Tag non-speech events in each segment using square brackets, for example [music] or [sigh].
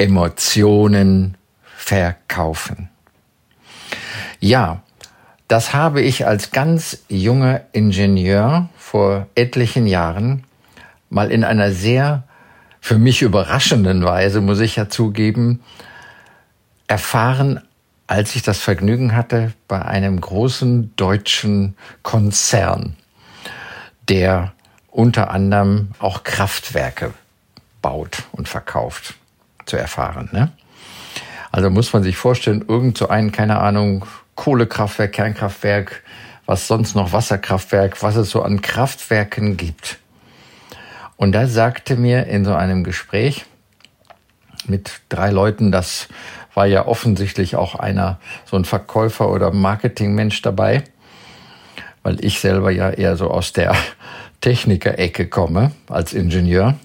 Emotionen verkaufen. Ja, das habe ich als ganz junger Ingenieur vor etlichen Jahren mal in einer sehr für mich überraschenden Weise, muss ich ja zugeben, erfahren, als ich das Vergnügen hatte bei einem großen deutschen Konzern, der unter anderem auch Kraftwerke baut und verkauft zu erfahren. Ne? Also muss man sich vorstellen, irgend so ein, keine Ahnung, Kohlekraftwerk, Kernkraftwerk, was sonst noch Wasserkraftwerk, was es so an Kraftwerken gibt. Und da sagte mir in so einem Gespräch mit drei Leuten, das war ja offensichtlich auch einer, so ein Verkäufer oder Marketingmensch dabei, weil ich selber ja eher so aus der [laughs] Techniker-Ecke komme als Ingenieur.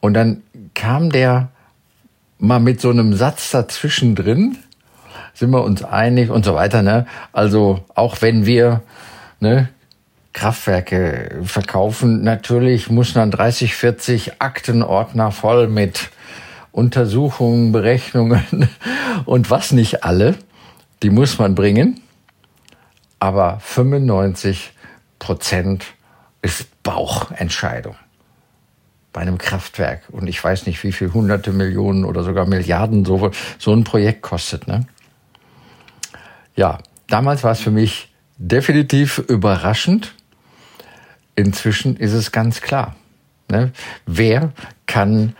Und dann kam der mal mit so einem Satz dazwischen drin, sind wir uns einig und so weiter. Ne? Also auch wenn wir ne, Kraftwerke verkaufen, natürlich muss dann 30, 40 Aktenordner voll mit Untersuchungen, Berechnungen [laughs] und was nicht alle, die muss man bringen. Aber 95 Prozent ist Bauchentscheidung bei einem Kraftwerk. Und ich weiß nicht, wie viel hunderte Millionen oder sogar Milliarden so, so ein Projekt kostet. Ne? Ja, damals war es für mich definitiv überraschend. Inzwischen ist es ganz klar. Ne? Wer kann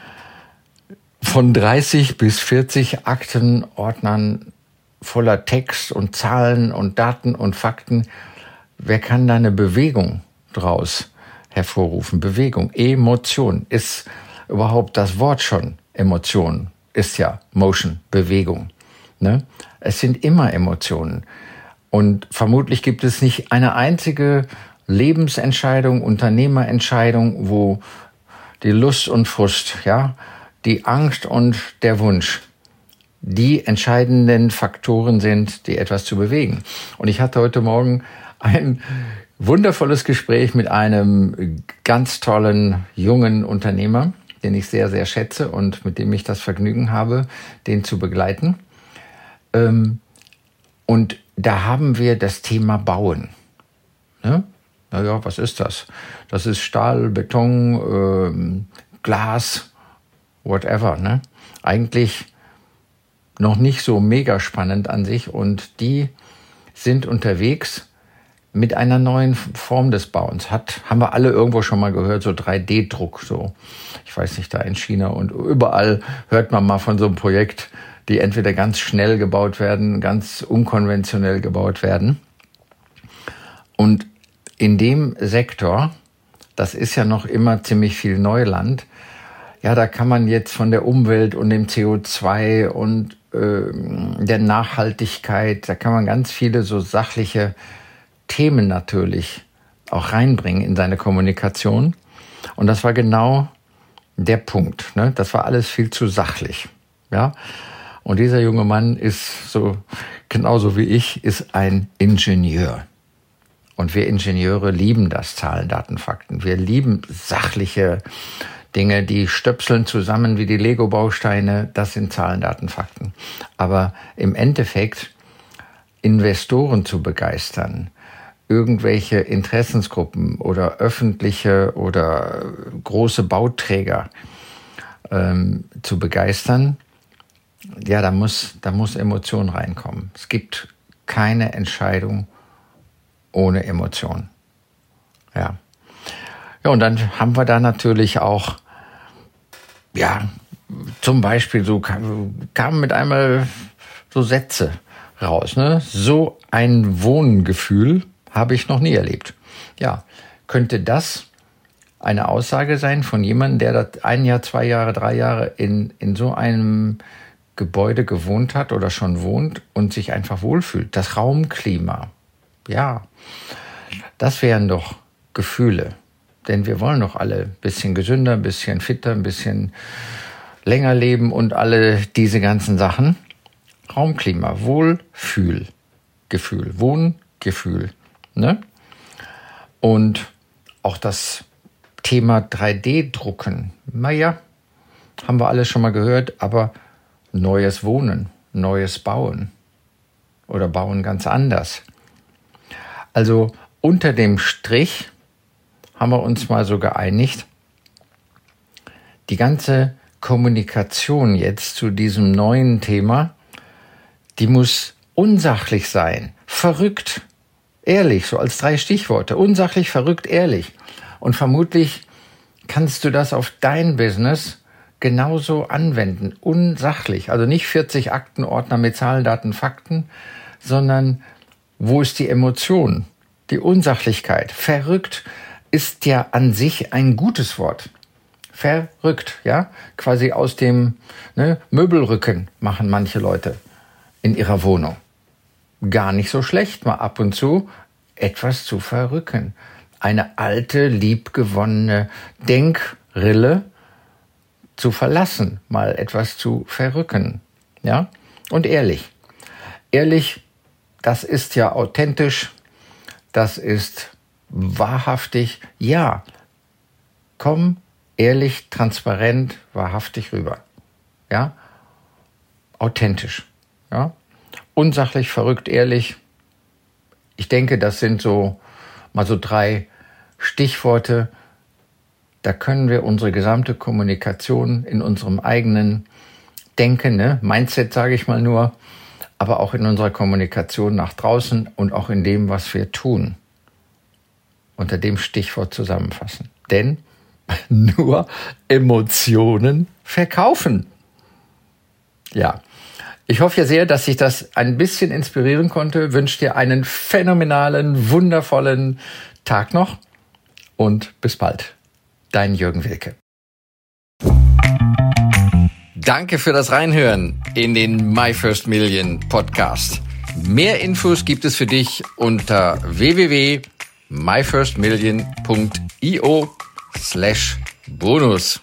von 30 bis 40 Aktenordnern voller Text und Zahlen und Daten und Fakten, wer kann da eine Bewegung draus hervorrufen. Bewegung, Emotion ist überhaupt das Wort schon. Emotion ist ja Motion, Bewegung. Ne? Es sind immer Emotionen. Und vermutlich gibt es nicht eine einzige Lebensentscheidung, Unternehmerentscheidung, wo die Lust und Frust, ja, die Angst und der Wunsch die entscheidenden Faktoren sind, die etwas zu bewegen. Und ich hatte heute Morgen ein wundervolles Gespräch mit einem ganz tollen jungen Unternehmer, den ich sehr, sehr schätze und mit dem ich das Vergnügen habe, den zu begleiten. Ähm, und da haben wir das Thema Bauen. Ne? Naja, was ist das? Das ist Stahl, Beton, ähm, Glas, whatever. Ne? Eigentlich noch nicht so mega spannend an sich und die sind unterwegs mit einer neuen Form des Bauens. Hat, haben wir alle irgendwo schon mal gehört, so 3D-Druck, so. Ich weiß nicht, da in China und überall hört man mal von so einem Projekt, die entweder ganz schnell gebaut werden, ganz unkonventionell gebaut werden. Und in dem Sektor, das ist ja noch immer ziemlich viel Neuland, ja, da kann man jetzt von der Umwelt und dem CO2 und äh, der Nachhaltigkeit, da kann man ganz viele so sachliche Themen natürlich auch reinbringen in seine Kommunikation. Und das war genau der Punkt. Ne? Das war alles viel zu sachlich. Ja. Und dieser junge Mann ist so, genauso wie ich, ist ein Ingenieur. Und wir Ingenieure lieben das Zahlen, Daten, Fakten. Wir lieben sachliche Dinge, die stöpseln zusammen wie die Lego-Bausteine. Das sind Zahlen, Daten, Fakten. Aber im Endeffekt Investoren zu begeistern, irgendwelche Interessensgruppen oder öffentliche oder große Bauträger ähm, zu begeistern, ja, da muss, da muss Emotion reinkommen. Es gibt keine Entscheidung ohne Emotion. Ja. Ja, und dann haben wir da natürlich auch, ja, zum Beispiel so kamen mit einmal so Sätze raus, ne? So ein Wohngefühl habe ich noch nie erlebt. Ja, könnte das eine Aussage sein von jemandem, der das ein Jahr, zwei Jahre, drei Jahre in, in so einem Gebäude gewohnt hat oder schon wohnt und sich einfach wohlfühlt. Das Raumklima. Ja, das wären doch Gefühle. Denn wir wollen doch alle ein bisschen gesünder, ein bisschen fitter, ein bisschen länger leben und alle diese ganzen Sachen. Raumklima, Wohlfühl, Gefühl, Wohngefühl. Ne? Und auch das Thema 3D-Drucken. Naja, haben wir alles schon mal gehört, aber neues Wohnen, neues Bauen oder Bauen ganz anders. Also unter dem Strich haben wir uns mal so geeinigt, die ganze Kommunikation jetzt zu diesem neuen Thema, die muss unsachlich sein, verrückt, ehrlich, so als drei Stichworte, unsachlich, verrückt, ehrlich. Und vermutlich kannst du das auf dein Business genauso anwenden, unsachlich. Also nicht 40 Aktenordner mit Zahlen, Daten, Fakten, sondern wo ist die Emotion, die Unsachlichkeit? Verrückt ist ja an sich ein gutes Wort. Verrückt, ja? Quasi aus dem ne, Möbelrücken machen manche Leute in ihrer Wohnung. Gar nicht so schlecht, mal ab und zu etwas zu verrücken eine alte, liebgewonnene Denkrille zu verlassen, mal etwas zu verrücken. Ja? Und ehrlich. Ehrlich, das ist ja authentisch, das ist wahrhaftig. Ja, komm ehrlich, transparent, wahrhaftig rüber. Ja? Authentisch. Ja? Unsachlich, verrückt, ehrlich. Ich denke, das sind so mal so drei Stichworte. Da können wir unsere gesamte Kommunikation in unserem eigenen Denken, ne, Mindset sage ich mal nur, aber auch in unserer Kommunikation nach draußen und auch in dem, was wir tun, unter dem Stichwort zusammenfassen. Denn [laughs] nur Emotionen verkaufen. Ja, ich hoffe ja sehr, dass sich das ein bisschen inspirieren konnte. Wünsche dir einen phänomenalen, wundervollen Tag noch und bis bald. Dein Jürgen Wilke. Danke für das Reinhören in den My First Million Podcast. Mehr Infos gibt es für dich unter www.myfirstmillion.io slash bonus.